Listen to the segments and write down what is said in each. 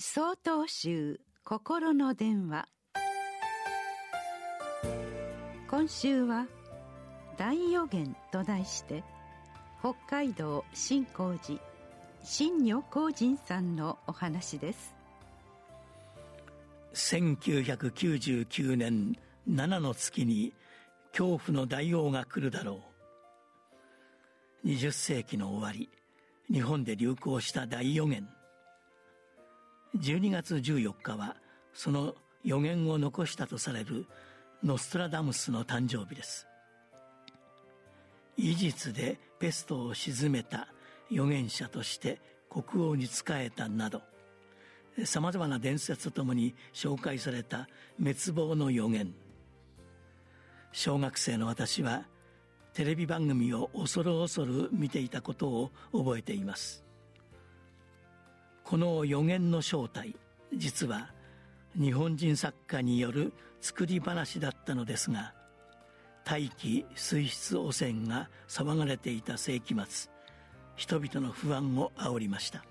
総統集心の電話。今週は「大予言」と題して北海道新興寺新女光人さんのお話です。1999年7の月に恐怖の大王が来るだろう。20世紀の終わり日本で流行した大予言。12月14日はその予言を残したとされるノストラダムスの誕生日です。医術でペストを鎮めた預言者として国王に仕えたなどさまざまな伝説とともに紹介された滅亡の予言。小学生の私はテレビ番組を恐る恐る見ていたことを覚えています。この予言の正体実は日本人作家による作り話だったのですが大気水質汚染が騒がれていた世紀末人々の不安を煽りました。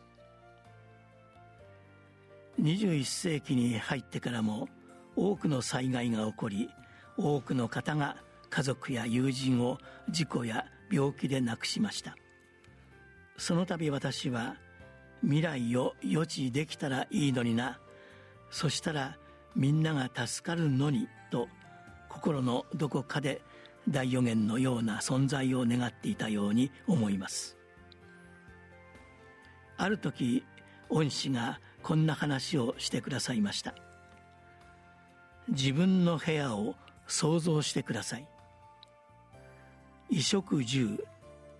21世紀に入ってからも多くの災害が起こり多くの方が家族や友人を事故や病気で亡くしました。その度私は未来を予知できたらいいのにな。そしたらみんなが助かるのにと心のどこかで大予言のような存在を願っていたように思います。ある時恩師がこんな話をしてくださいました。自分の部屋を想像してください。衣食住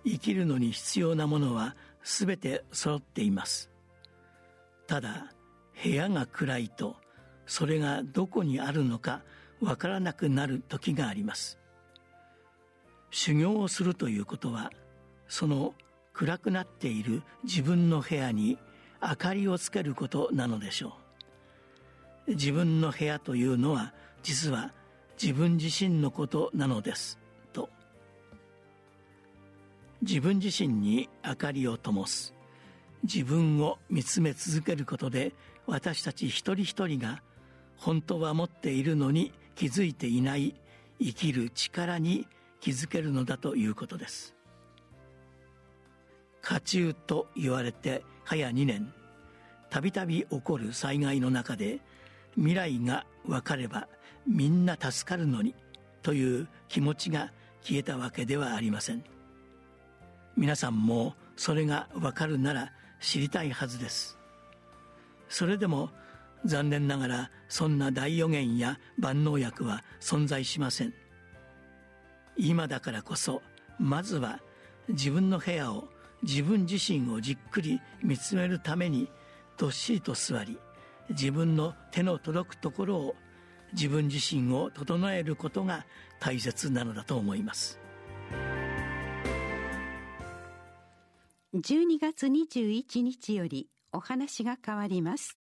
生きるのに必要なものは全て揃っています。ただ部屋が暗いとそれがどこにあるのかわからなくなる時があります。修行をするということはその暗くなっている自分の部屋に明かりをつけることなのでしょう。自分の部屋というのは実は自分自身のことなのです。自分自身に明かりを灯す。自分を見つめ続けることで私たち一人一人が本当は持っているのに気づいていない生きる力に気づけるのだということです。家中と言われて早2年。たびたび起こる災害の中で未来が分かればみんな助かるのにという気持ちが消えたわけではありません。皆さんもそれがわかるなら知りたいはずです。それでも残念ながらそんな大予言や万能薬は存在しません。今だからこそまずは自分の部屋を自分自身をじっくり見つめるためにどっしりと座り自分の手の届くところを自分自身を整えることが大切なのだと思います。12月21日よりお話が変わります。